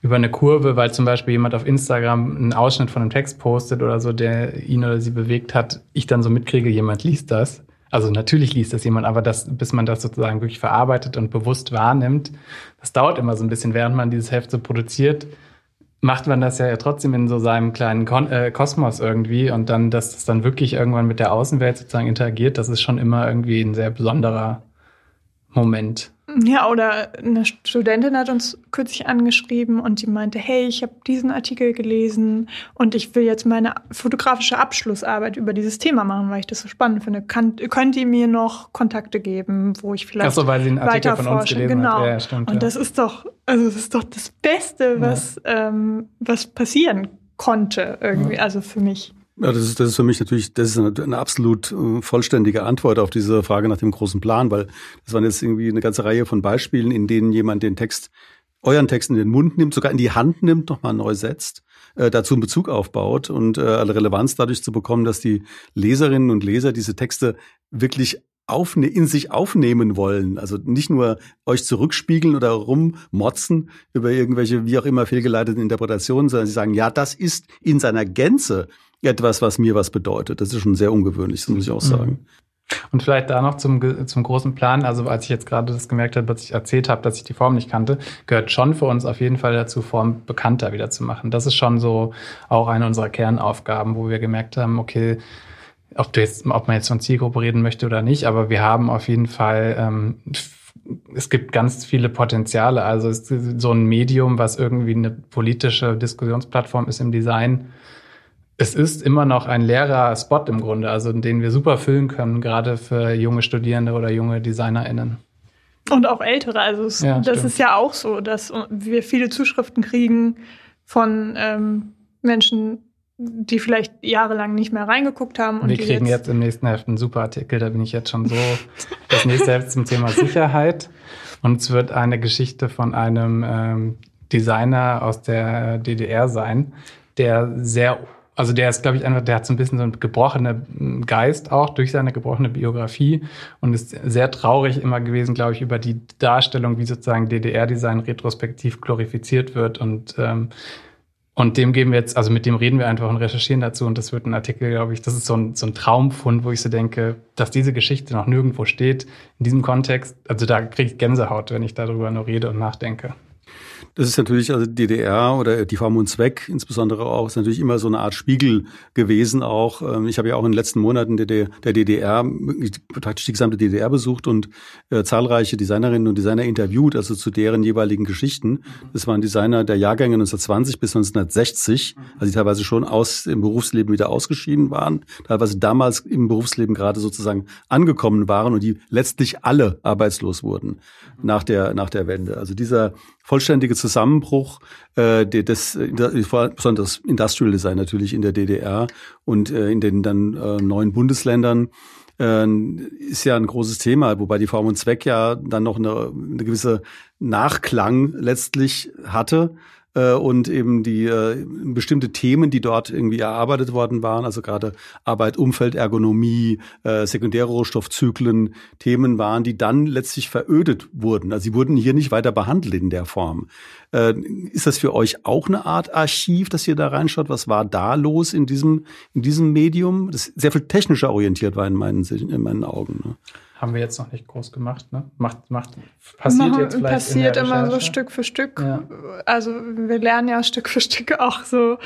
über eine Kurve, weil zum Beispiel jemand auf Instagram einen Ausschnitt von einem Text postet oder so, der ihn oder sie bewegt hat, ich dann so mitkriege, jemand liest das. Also natürlich liest das jemand, aber das, bis man das sozusagen wirklich verarbeitet und bewusst wahrnimmt, das dauert immer so ein bisschen, während man dieses Heft so produziert, macht man das ja trotzdem in so seinem kleinen Kon äh, Kosmos irgendwie und dann, dass das dann wirklich irgendwann mit der Außenwelt sozusagen interagiert, das ist schon immer irgendwie ein sehr besonderer Moment. Ja, oder eine Studentin hat uns kürzlich angeschrieben und die meinte, hey, ich habe diesen Artikel gelesen und ich will jetzt meine fotografische Abschlussarbeit über dieses Thema machen, weil ich das so spannend finde. Kann, könnt ihr mir noch Kontakte geben, wo ich vielleicht Ach so, weil sie einen Artikel von uns gelesen genau. Hat. Ja, stimmt, und ja. das ist doch, also das ist doch das Beste, was, ja. ähm, was passieren konnte irgendwie, also für mich. Ja, das ist, das ist für mich natürlich, das ist eine, absolut äh, vollständige Antwort auf diese Frage nach dem großen Plan, weil das waren jetzt irgendwie eine ganze Reihe von Beispielen, in denen jemand den Text, euren Text in den Mund nimmt, sogar in die Hand nimmt, nochmal neu setzt, äh, dazu einen Bezug aufbaut und äh, alle Relevanz dadurch zu bekommen, dass die Leserinnen und Leser diese Texte wirklich aufne in sich aufnehmen wollen. Also nicht nur euch zurückspiegeln oder rummotzen über irgendwelche, wie auch immer, fehlgeleiteten Interpretationen, sondern sie sagen, ja, das ist in seiner Gänze etwas, was mir was bedeutet. Das ist schon sehr ungewöhnlich, das muss ich auch mhm. sagen. Und vielleicht da noch zum, zum großen Plan. Also als ich jetzt gerade das gemerkt habe, was ich erzählt habe, dass ich die Form nicht kannte, gehört schon für uns auf jeden Fall dazu, Form bekannter wieder zu machen. Das ist schon so auch eine unserer Kernaufgaben, wo wir gemerkt haben, okay, ob, du jetzt, ob man jetzt von Zielgruppe reden möchte oder nicht, aber wir haben auf jeden Fall ähm, es gibt ganz viele Potenziale. Also es ist so ein Medium, was irgendwie eine politische Diskussionsplattform ist im Design, es ist immer noch ein leerer Spot im Grunde, also den wir super füllen können, gerade für junge Studierende oder junge DesignerInnen. Und auch ältere. Also es, ja, das stimmt. ist ja auch so, dass wir viele Zuschriften kriegen von ähm, Menschen, die vielleicht jahrelang nicht mehr reingeguckt haben. Und wir kriegen jetzt, jetzt, im nächsten Heft einen super Artikel, da bin ich jetzt schon so. *laughs* das nächste Heft zum Thema Sicherheit. Und es wird eine Geschichte von einem ähm, Designer aus der DDR sein, der sehr also der ist, glaube ich, einfach, der hat so ein bisschen so einen gebrochenen Geist auch durch seine gebrochene Biografie und ist sehr traurig immer gewesen, glaube ich, über die Darstellung, wie sozusagen DDR-Design retrospektiv glorifiziert wird und ähm, und dem geben wir jetzt, also mit dem reden wir einfach und recherchieren dazu und das wird ein Artikel, glaube ich, das ist so ein, so ein Traumfund, wo ich so denke, dass diese Geschichte noch nirgendwo steht in diesem Kontext. Also da kriege ich Gänsehaut, wenn ich darüber nur rede und nachdenke. Das ist natürlich, also DDR oder die Form und Zweck insbesondere auch, ist natürlich immer so eine Art Spiegel gewesen auch. Ähm, ich habe ja auch in den letzten Monaten der, DDR, praktisch die gesamte DDR besucht und äh, zahlreiche Designerinnen und Designer interviewt, also zu deren jeweiligen Geschichten. Das waren Designer der Jahrgänge 1920 bis 1960, also die teilweise schon aus dem Berufsleben wieder ausgeschieden waren, teilweise damals im Berufsleben gerade sozusagen angekommen waren und die letztlich alle arbeitslos wurden nach der, nach der Wende. Also dieser vollständige Zusammenbruch äh, des besonders Industrial Design natürlich in der DDR und äh, in den dann äh, neuen Bundesländern äh, ist ja ein großes Thema, wobei die Form und Zweck ja dann noch eine, eine gewisse Nachklang letztlich hatte äh, und eben die äh, bestimmte Themen, die dort irgendwie erarbeitet worden waren, also gerade Arbeit, Umfeld, Ergonomie, äh, Sekundärrohstoffzyklen, Themen waren, die dann letztlich verödet wurden. Also sie wurden hier nicht weiter behandelt in der Form. Äh, ist das für euch auch eine Art Archiv, dass ihr da reinschaut? Was war da los in diesem, in diesem Medium? Das sehr viel technischer orientiert war in meinen, in meinen Augen. Ne? haben wir jetzt noch nicht groß gemacht. Ne? Macht, macht, passiert Machen, jetzt vielleicht Passiert immer so Stück für Stück. Ja. Also wir lernen ja Stück für Stück auch so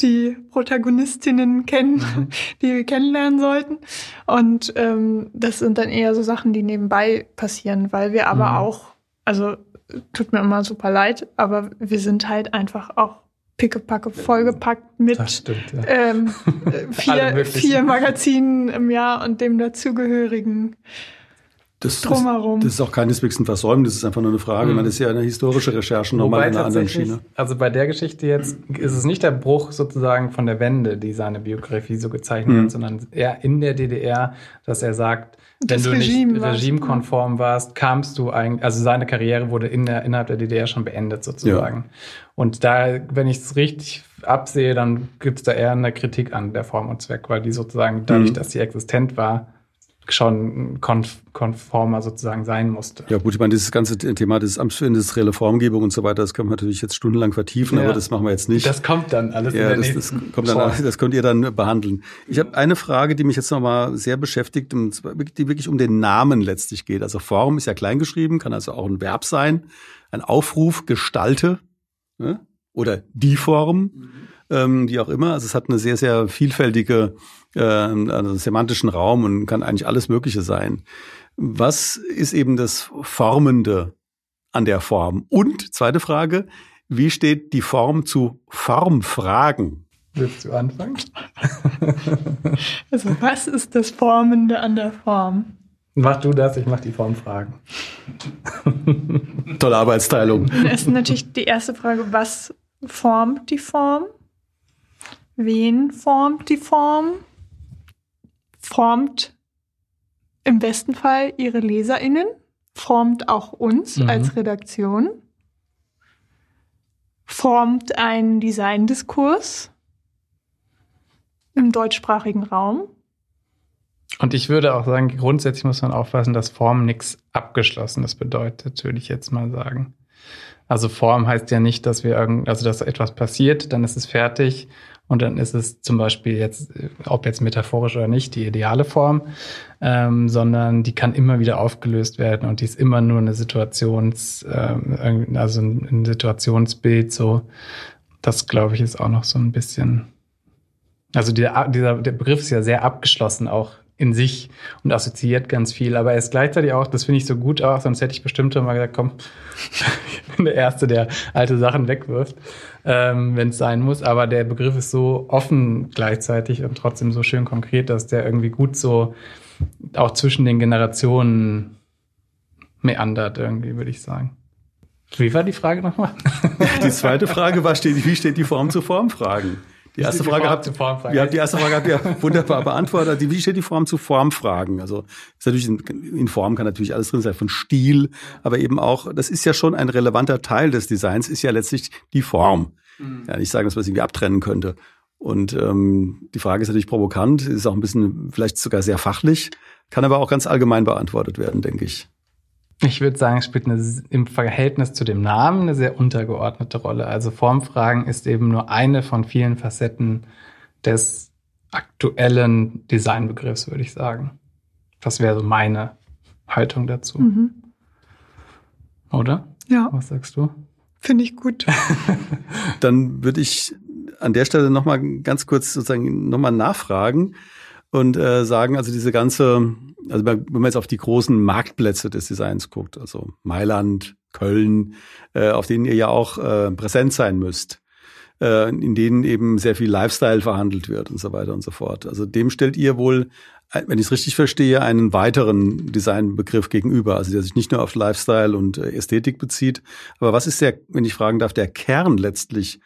die Protagonistinnen kennen, mhm. *laughs* die wir kennenlernen sollten. Und ähm, das sind dann eher so Sachen, die nebenbei passieren, weil wir aber mhm. auch, also tut mir immer super leid, aber wir sind halt einfach auch pickepacke vollgepackt mit stimmt, ja. ähm, *laughs* vier, vier Magazinen im Jahr und dem dazugehörigen das drumherum. Ist, das ist auch keineswegs ein Versäumen, das ist einfach nur eine Frage. Mhm. Man ist ja eine historische Recherche nochmal in einer anderen Schiene. Also bei der Geschichte jetzt ist es nicht der Bruch sozusagen von der Wende, die seine Biografie so gezeichnet mhm. hat, sondern eher in der DDR, dass er sagt, wenn du Regime nicht regimekonform warst, kamst du eigentlich, also seine Karriere wurde in der, innerhalb der DDR schon beendet sozusagen. Ja. Und da, wenn ich es richtig absehe, dann gibt es da eher eine Kritik an der Form und Zweck, weil die sozusagen dadurch, mhm. dass sie existent war, schon konf konformer sozusagen sein musste. Ja gut, ich meine, dieses ganze Thema des Amtsfindes, Reformgebung und so weiter, das können wir natürlich jetzt stundenlang vertiefen, ja. aber das machen wir jetzt nicht. Das kommt dann alles ja, in der das, das kommt dann, das könnt ihr dann behandeln. Ich habe eine Frage, die mich jetzt nochmal sehr beschäftigt, die wirklich um den Namen letztlich geht. Also Form ist ja kleingeschrieben, kann also auch ein Verb sein. Ein Aufruf, gestalte ne? oder die Form. Mhm ähm, wie auch immer. Also es hat eine sehr, sehr vielfältige äh, also semantischen Raum und kann eigentlich alles Mögliche sein. Was ist eben das Formende an der Form? Und zweite Frage, wie steht die Form zu Formfragen? Willst du anfangen? *laughs* also was ist das Formende an der Form? Mach du das, ich mach die Formfragen. Tolle Arbeitsteilung. Das ist natürlich die erste Frage, was formt die Form? Wen formt die Form? Formt im besten Fall ihre LeserInnen, formt auch uns mhm. als Redaktion, formt einen Designdiskurs im deutschsprachigen Raum. Und ich würde auch sagen, grundsätzlich muss man aufpassen, dass Form nichts Abgeschlossenes bedeutet, würde ich jetzt mal sagen. Also Form heißt ja nicht, dass wir irgend, also dass etwas passiert, dann ist es fertig und dann ist es zum Beispiel jetzt, ob jetzt metaphorisch oder nicht, die ideale Form, ähm, sondern die kann immer wieder aufgelöst werden und die ist immer nur eine Situations, ähm, also ein Situationsbild so. Das glaube ich ist auch noch so ein bisschen, also dieser, dieser der Begriff ist ja sehr abgeschlossen auch in sich und assoziiert ganz viel. Aber er ist gleichzeitig auch, das finde ich so gut auch, sonst hätte ich bestimmt mal gesagt, komm, ich *laughs* bin der Erste, der alte Sachen wegwirft, ähm, wenn es sein muss. Aber der Begriff ist so offen gleichzeitig und trotzdem so schön konkret, dass der irgendwie gut so auch zwischen den Generationen meandert, irgendwie, würde ich sagen. Wie war die Frage nochmal? *laughs* Die zweite Frage war, wie steht die Form zu Formfragen? Die erste Frage habt ihr, ja, die erste Frage habt ihr *laughs* wunderbar beantwortet. Wie steht die Form zu Formfragen? Also ist natürlich in, in Form kann natürlich alles drin sein von Stil, aber eben auch das ist ja schon ein relevanter Teil des Designs ist ja letztlich die Form. Mhm. Ja, nicht sagen, dass man es irgendwie abtrennen könnte. Und ähm, die Frage ist natürlich provokant, ist auch ein bisschen vielleicht sogar sehr fachlich, kann aber auch ganz allgemein beantwortet werden, denke ich. Ich würde sagen, es spielt eine, im Verhältnis zu dem Namen eine sehr untergeordnete Rolle. Also Formfragen ist eben nur eine von vielen Facetten des aktuellen Designbegriffs, würde ich sagen. Das wäre so meine Haltung dazu. Mhm. Oder? Ja. Was sagst du? Finde ich gut. *laughs* Dann würde ich an der Stelle nochmal ganz kurz sozusagen nochmal nachfragen und äh, sagen, also diese ganze also wenn man jetzt auf die großen Marktplätze des Designs guckt, also Mailand, Köln, äh, auf denen ihr ja auch äh, präsent sein müsst, äh, in denen eben sehr viel Lifestyle verhandelt wird und so weiter und so fort. Also dem stellt ihr wohl, wenn ich es richtig verstehe, einen weiteren Designbegriff gegenüber, also der sich nicht nur auf Lifestyle und äh, Ästhetik bezieht. Aber was ist der, wenn ich fragen darf, der Kern letztlich,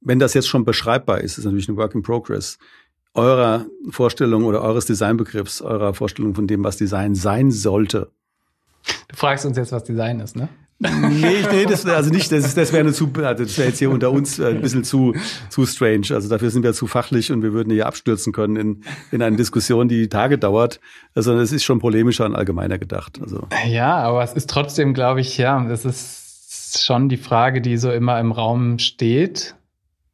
wenn das jetzt schon beschreibbar ist, ist natürlich ein Work in Progress eurer Vorstellung oder eures Designbegriffs, eurer Vorstellung von dem, was Design sein sollte. Du fragst uns jetzt, was Design ist, ne? nee, nee, das also nicht, das, ist, das wäre zu, also das wäre jetzt hier unter uns äh, ein bisschen zu, zu strange. Also dafür sind wir zu fachlich und wir würden hier abstürzen können in, in eine Diskussion, die Tage dauert. Also es ist schon polemischer und allgemeiner gedacht. Also. Ja, aber es ist trotzdem, glaube ich, ja, das ist schon die Frage, die so immer im Raum steht.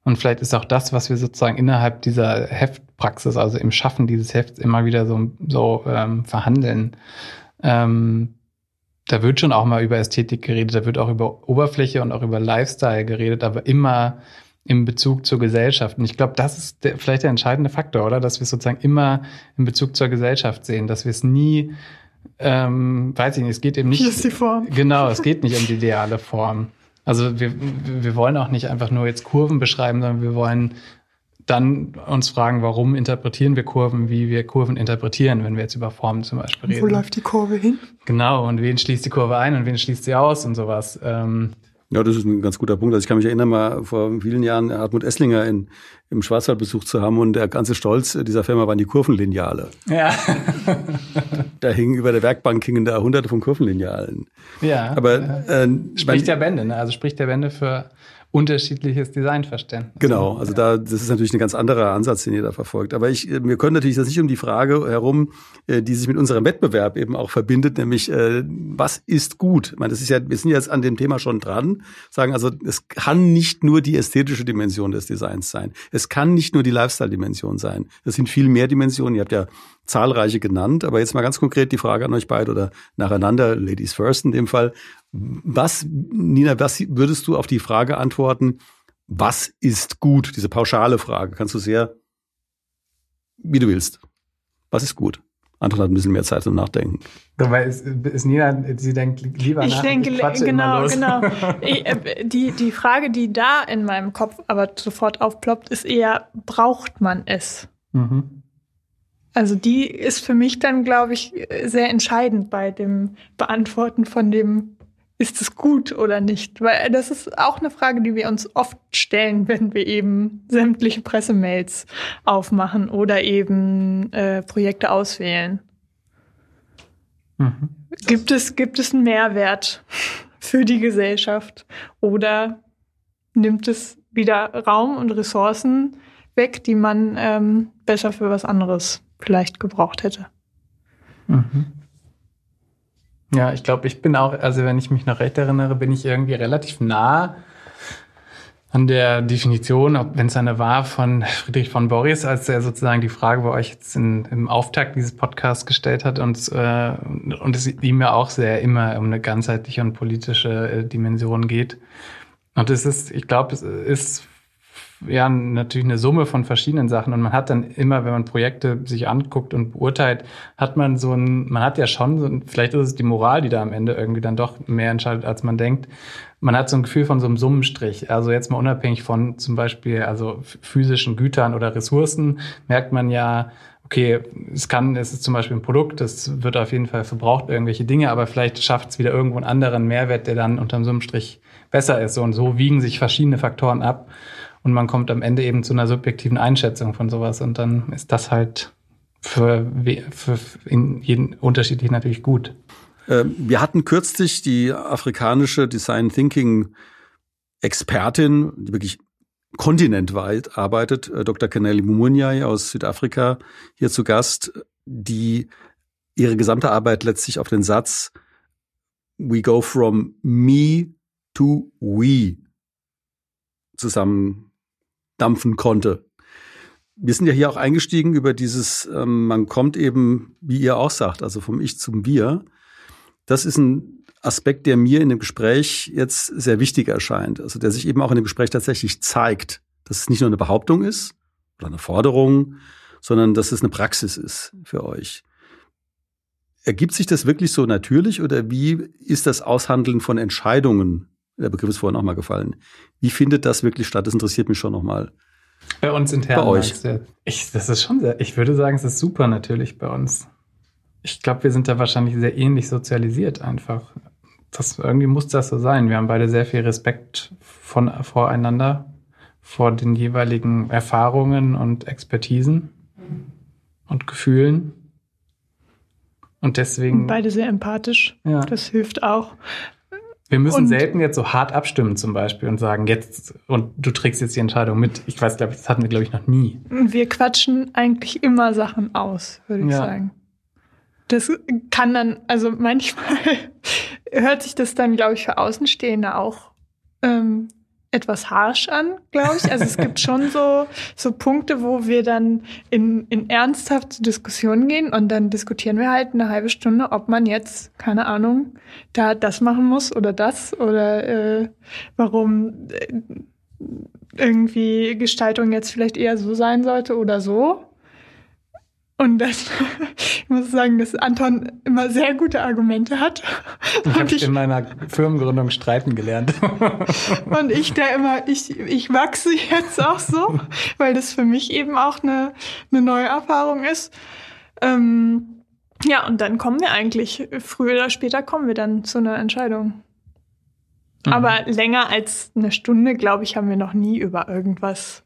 Und vielleicht ist auch das, was wir sozusagen innerhalb dieser Heft Praxis, also im Schaffen dieses Hefts immer wieder so, so ähm, verhandeln. Ähm, da wird schon auch mal über Ästhetik geredet, da wird auch über Oberfläche und auch über Lifestyle geredet, aber immer im Bezug zur Gesellschaft. Und ich glaube, das ist der, vielleicht der entscheidende Faktor, oder? Dass wir es sozusagen immer im Bezug zur Gesellschaft sehen, dass wir es nie, ähm, weiß ich nicht, es geht eben nicht. Hier ist die Form. Genau, es geht nicht um die *laughs* ideale Form. Also wir, wir wollen auch nicht einfach nur jetzt Kurven beschreiben, sondern wir wollen dann uns fragen, warum interpretieren wir Kurven, wie wir Kurven interpretieren, wenn wir jetzt über Formen zum Beispiel reden. Wo läuft die Kurve hin? Genau, und wen schließt die Kurve ein und wen schließt sie aus und sowas. Ähm, ja, das ist ein ganz guter Punkt. Also ich kann mich erinnern, mal vor vielen Jahren Hartmut Esslinger in, im Schwarzwald besucht zu haben und der ganze Stolz dieser Firma waren die Kurvenlineale. Ja. *laughs* da hingen über der Werkbank hingen da hunderte von Kurvenlinealen. Ja. Aber äh, spricht der Bände, ne? Also spricht der Bände für unterschiedliches Designverständnis. Genau, also da das ist natürlich ein ganz anderer Ansatz, den ihr da verfolgt. Aber ich, wir können natürlich das nicht um die Frage herum, äh, die sich mit unserem Wettbewerb eben auch verbindet, nämlich äh, was ist gut? Ich meine, das ist ja, wir sind jetzt an dem Thema schon dran. Sagen also, es kann nicht nur die ästhetische Dimension des Designs sein. Es kann nicht nur die Lifestyle-Dimension sein. Das sind viel mehr Dimensionen. Ihr habt ja zahlreiche genannt, aber jetzt mal ganz konkret die Frage an euch beide oder nacheinander, Ladies first in dem Fall. Was, Nina, was würdest du auf die Frage antworten, was ist gut? Diese pauschale Frage kannst du sehr, wie du willst. Was ist gut? Anton hat ein bisschen mehr Zeit zum Nachdenken. Weil ist, ist Nina, sie denkt lieber ich nach. Denke, ich denke, genau, genau. *laughs* Ich, äh, die, die Frage, die da in meinem Kopf aber sofort aufploppt, ist eher, braucht man es? Mhm. Also die ist für mich dann, glaube ich, sehr entscheidend bei dem Beantworten von dem ist es gut oder nicht? Weil das ist auch eine Frage, die wir uns oft stellen, wenn wir eben sämtliche Pressemails aufmachen oder eben äh, Projekte auswählen. Mhm. Gibt es, gibt es einen Mehrwert für die Gesellschaft oder nimmt es wieder Raum und Ressourcen weg, die man ähm, besser für was anderes vielleicht gebraucht hätte? Mhm. Ja, ich glaube, ich bin auch, also wenn ich mich noch recht erinnere, bin ich irgendwie relativ nah an der Definition, wenn es eine war, von Friedrich von Boris, als er sozusagen die Frage bei euch jetzt in, im Auftakt dieses Podcasts gestellt hat und, äh, und es ihm ja auch sehr immer um eine ganzheitliche und politische äh, Dimension geht. Und es ist, ich glaube, es ist ja natürlich eine Summe von verschiedenen Sachen und man hat dann immer, wenn man Projekte sich anguckt und beurteilt, hat man so ein, man hat ja schon so ein, vielleicht ist es die Moral, die da am Ende irgendwie dann doch mehr entscheidet, als man denkt. Man hat so ein Gefühl von so einem Summenstrich. Also jetzt mal unabhängig von zum Beispiel also physischen Gütern oder Ressourcen merkt man ja, okay, es kann, es ist zum Beispiel ein Produkt, das wird auf jeden Fall verbraucht irgendwelche Dinge, aber vielleicht schafft es wieder irgendwo einen anderen Mehrwert, der dann unterm Summenstrich besser ist. Und so wiegen sich verschiedene Faktoren ab. Und man kommt am Ende eben zu einer subjektiven Einschätzung von sowas. Und dann ist das halt für, für in jeden unterschiedlich natürlich gut. Ähm, wir hatten kürzlich die afrikanische Design Thinking Expertin, die wirklich kontinentweit arbeitet, äh, Dr. Kaneli Mumunyai aus Südafrika, hier zu Gast, die ihre gesamte Arbeit letztlich auf den Satz We go from me to we zusammen dampfen konnte. Wir sind ja hier auch eingestiegen über dieses, ähm, man kommt eben, wie ihr auch sagt, also vom Ich zum Wir. Das ist ein Aspekt, der mir in dem Gespräch jetzt sehr wichtig erscheint. Also der sich eben auch in dem Gespräch tatsächlich zeigt, dass es nicht nur eine Behauptung ist oder eine Forderung, sondern dass es eine Praxis ist für euch. Ergibt sich das wirklich so natürlich oder wie ist das Aushandeln von Entscheidungen der Begriff ist vorhin auch mal gefallen. Wie findet das wirklich statt? Das interessiert mich schon nochmal. Bei uns intern. Bei euch. Ich, das ist schon sehr, ich würde sagen, es ist super natürlich bei uns. Ich glaube, wir sind da wahrscheinlich sehr ähnlich sozialisiert einfach. Das, irgendwie muss das so sein. Wir haben beide sehr viel Respekt von, voreinander, vor den jeweiligen Erfahrungen und Expertisen und Gefühlen. Und deswegen. Beide sehr empathisch. Ja. Das hilft auch. Wir müssen und selten jetzt so hart abstimmen zum Beispiel und sagen, jetzt, und du trägst jetzt die Entscheidung mit. Ich weiß, glaube ich, das hatten wir, glaube ich, noch nie. Wir quatschen eigentlich immer Sachen aus, würde ich ja. sagen. Das kann dann, also manchmal *laughs* hört sich das dann, glaube ich, für Außenstehende auch ähm, etwas harsh an, glaube ich. Also es gibt schon so, so Punkte, wo wir dann in, in ernsthafte Diskussionen gehen und dann diskutieren wir halt eine halbe Stunde, ob man jetzt, keine Ahnung, da das machen muss oder das oder äh, warum äh, irgendwie Gestaltung jetzt vielleicht eher so sein sollte oder so. Und das, *laughs* ich muss sagen, dass Anton immer sehr gute Argumente hat. Ich habe in meiner Firmengründung streiten gelernt. *laughs* und ich da immer, ich, ich wachse jetzt auch so, weil das für mich eben auch eine, eine neue Erfahrung ist. Ähm, ja, und dann kommen wir eigentlich, früher oder später kommen wir dann zu einer Entscheidung. Mhm. Aber länger als eine Stunde, glaube ich, haben wir noch nie über irgendwas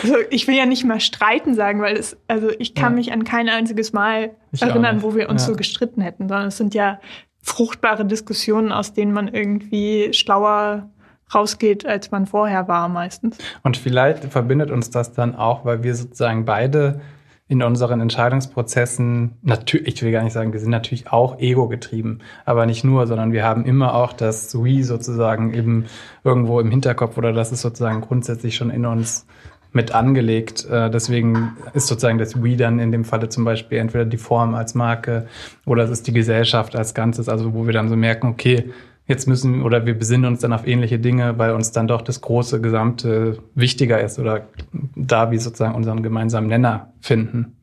also ich will ja nicht mal streiten sagen, weil es, also ich kann ja. mich an kein einziges Mal ich erinnern, wo wir uns ja. so gestritten hätten, sondern es sind ja fruchtbare Diskussionen, aus denen man irgendwie schlauer rausgeht, als man vorher war meistens. Und vielleicht verbindet uns das dann auch, weil wir sozusagen beide in unseren Entscheidungsprozessen, natürlich, ich will gar nicht sagen, wir sind natürlich auch ego getrieben, aber nicht nur, sondern wir haben immer auch das We sozusagen eben irgendwo im Hinterkopf oder das ist sozusagen grundsätzlich schon in uns mit angelegt. Äh, deswegen ist sozusagen das We dann in dem Falle zum Beispiel entweder die Form als Marke oder es ist die Gesellschaft als Ganzes, also wo wir dann so merken, okay, jetzt müssen oder wir besinnen uns dann auf ähnliche Dinge, weil uns dann doch das große Gesamte wichtiger ist oder da wir sozusagen unseren gemeinsamen Nenner finden.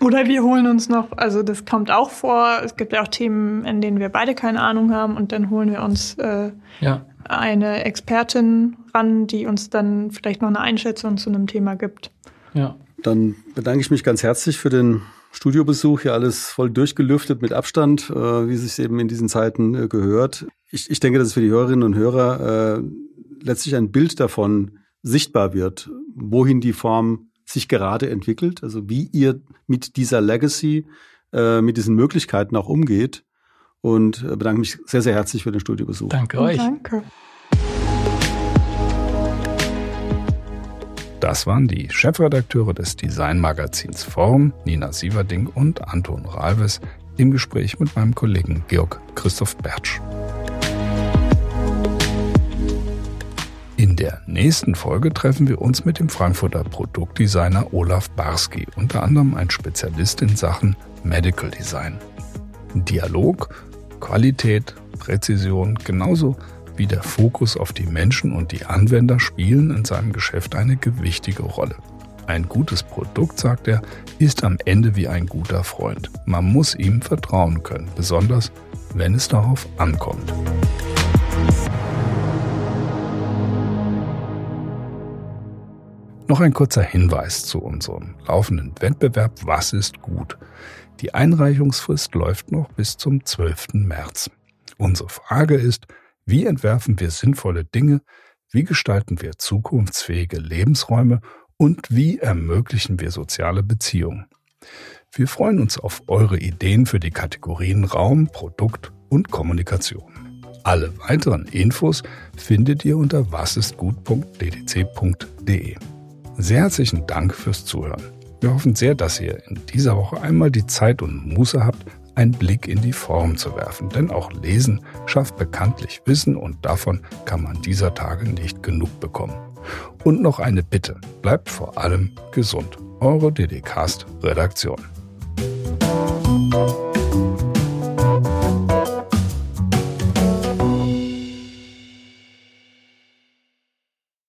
Oder wir holen uns noch, also das kommt auch vor, es gibt ja auch Themen, in denen wir beide keine Ahnung haben und dann holen wir uns äh, ja eine Expertin ran, die uns dann vielleicht noch eine Einschätzung zu einem Thema gibt. Ja. Dann bedanke ich mich ganz herzlich für den Studiobesuch. Hier alles voll durchgelüftet mit Abstand, äh, wie es sich eben in diesen Zeiten äh, gehört. Ich, ich denke, dass es für die Hörerinnen und Hörer äh, letztlich ein Bild davon sichtbar wird, wohin die Form sich gerade entwickelt, also wie ihr mit dieser Legacy, äh, mit diesen Möglichkeiten auch umgeht und äh, bedanke mich sehr, sehr herzlich für den Studiobesuch. Danke euch. Danke. Das waren die Chefredakteure des Designmagazins Form, Nina Sieverding und Anton Ralves, im Gespräch mit meinem Kollegen Georg Christoph Bertsch. In der nächsten Folge treffen wir uns mit dem Frankfurter Produktdesigner Olaf Barski, unter anderem ein Spezialist in Sachen Medical Design. Dialog Qualität, Präzision genauso wie der Fokus auf die Menschen und die Anwender spielen in seinem Geschäft eine gewichtige Rolle. Ein gutes Produkt, sagt er, ist am Ende wie ein guter Freund. Man muss ihm vertrauen können, besonders wenn es darauf ankommt. Noch ein kurzer Hinweis zu unserem laufenden Wettbewerb Was ist gut? Die Einreichungsfrist läuft noch bis zum 12. März. Unsere Frage ist, wie entwerfen wir sinnvolle Dinge, wie gestalten wir zukunftsfähige Lebensräume und wie ermöglichen wir soziale Beziehungen. Wir freuen uns auf eure Ideen für die Kategorien Raum, Produkt und Kommunikation. Alle weiteren Infos findet ihr unter wasistgut.ddc.de. Sehr herzlichen Dank fürs Zuhören. Wir hoffen sehr, dass ihr in dieser Woche einmal die Zeit und Muße habt, einen Blick in die Form zu werfen. Denn auch Lesen schafft bekanntlich Wissen und davon kann man dieser Tage nicht genug bekommen. Und noch eine Bitte, bleibt vor allem gesund. Eure DDCast Redaktion.